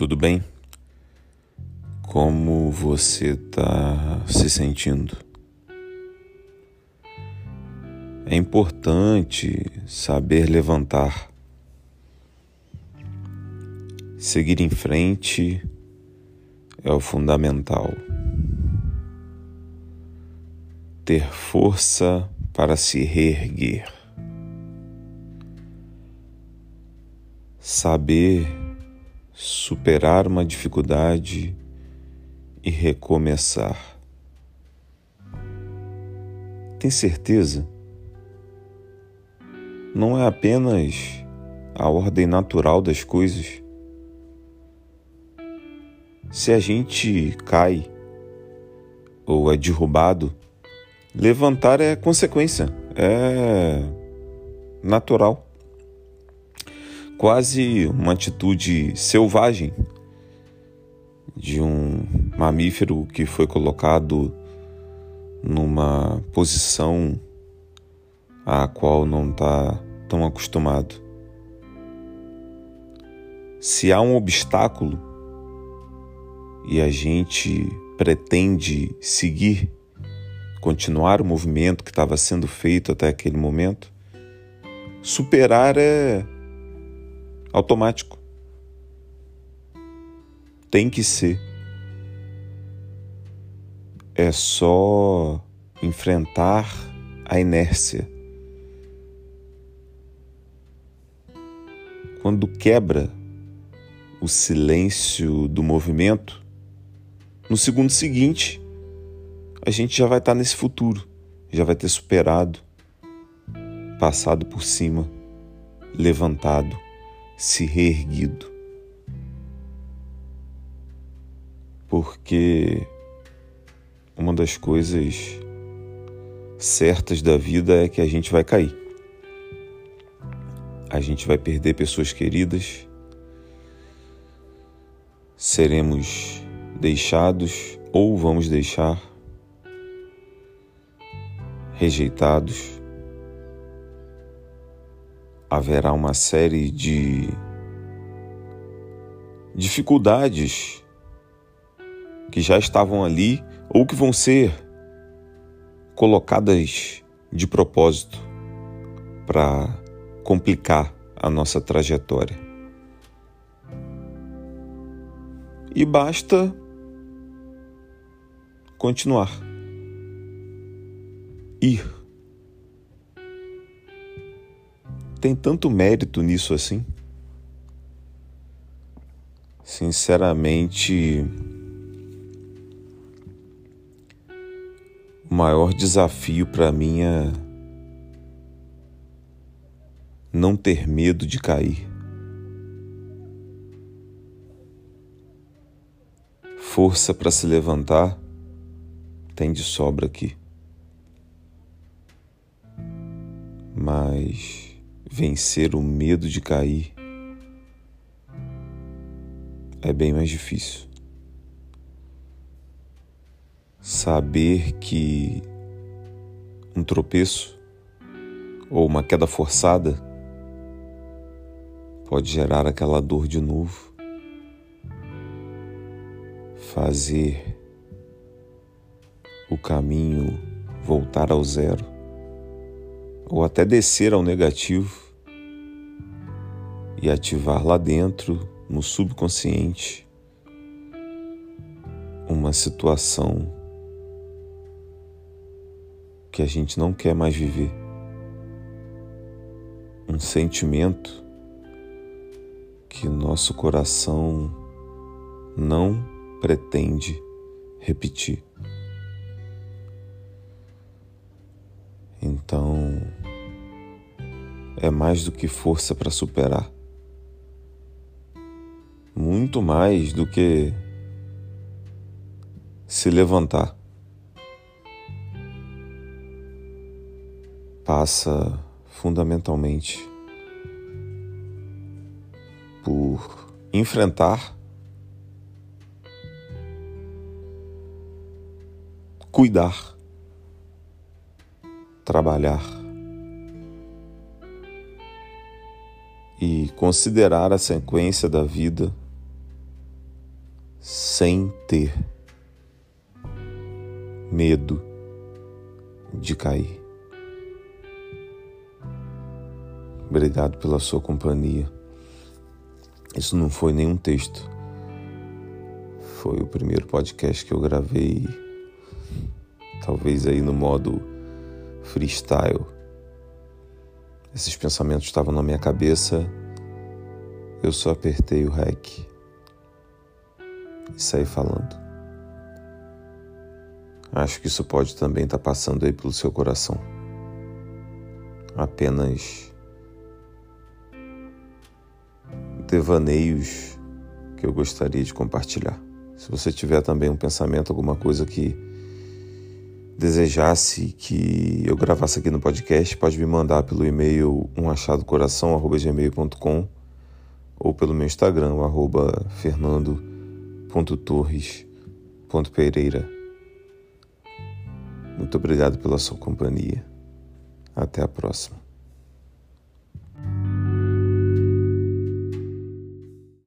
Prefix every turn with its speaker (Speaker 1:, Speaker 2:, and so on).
Speaker 1: tudo bem? Como você está se sentindo? É importante saber levantar, seguir em frente é o fundamental. Ter força para se reerguer. Saber superar uma dificuldade e recomeçar. Tem certeza? Não é apenas a ordem natural das coisas. Se a gente cai ou é derrubado, levantar é consequência, é natural quase uma atitude selvagem de um mamífero que foi colocado numa posição à qual não está tão acostumado. Se há um obstáculo e a gente pretende seguir, continuar o movimento que estava sendo feito até aquele momento, superar é automático. Tem que ser. É só enfrentar a inércia. Quando quebra o silêncio do movimento, no segundo seguinte, a gente já vai estar nesse futuro, já vai ter superado, passado por cima, levantado se reerguido. Porque uma das coisas certas da vida é que a gente vai cair. A gente vai perder pessoas queridas, seremos deixados ou vamos deixar rejeitados haverá uma série de dificuldades que já estavam ali ou que vão ser colocadas de propósito para complicar a nossa trajetória. E basta continuar. Ir. Tem tanto mérito nisso assim? Sinceramente, o maior desafio para mim é não ter medo de cair. Força para se levantar tem de sobra aqui. Mas vencer o medo de cair é bem mais difícil. Saber que um tropeço ou uma queda forçada pode gerar aquela dor de novo, fazer o caminho voltar ao zero ou até descer ao negativo e ativar lá dentro, no subconsciente, uma situação que a gente não quer mais viver. Um sentimento que nosso coração não pretende repetir. Então, é mais do que força para superar. Muito mais do que se levantar. Passa fundamentalmente por enfrentar, cuidar, trabalhar e considerar a sequência da vida sem ter medo de cair. Obrigado pela sua companhia. Isso não foi nenhum texto. Foi o primeiro podcast que eu gravei, talvez aí no modo freestyle. Esses pensamentos estavam na minha cabeça, eu só apertei o REC e saí falando. Acho que isso pode também estar tá passando aí pelo seu coração. Apenas devaneios que eu gostaria de compartilhar. Se você tiver também um pensamento, alguma coisa que desejasse que eu gravasse aqui no podcast, pode me mandar pelo e-mail umachadocoração@gmail.com ou pelo meu Instagram, arroba fernando.torres.pereira. Muito obrigado pela sua companhia. Até a próxima.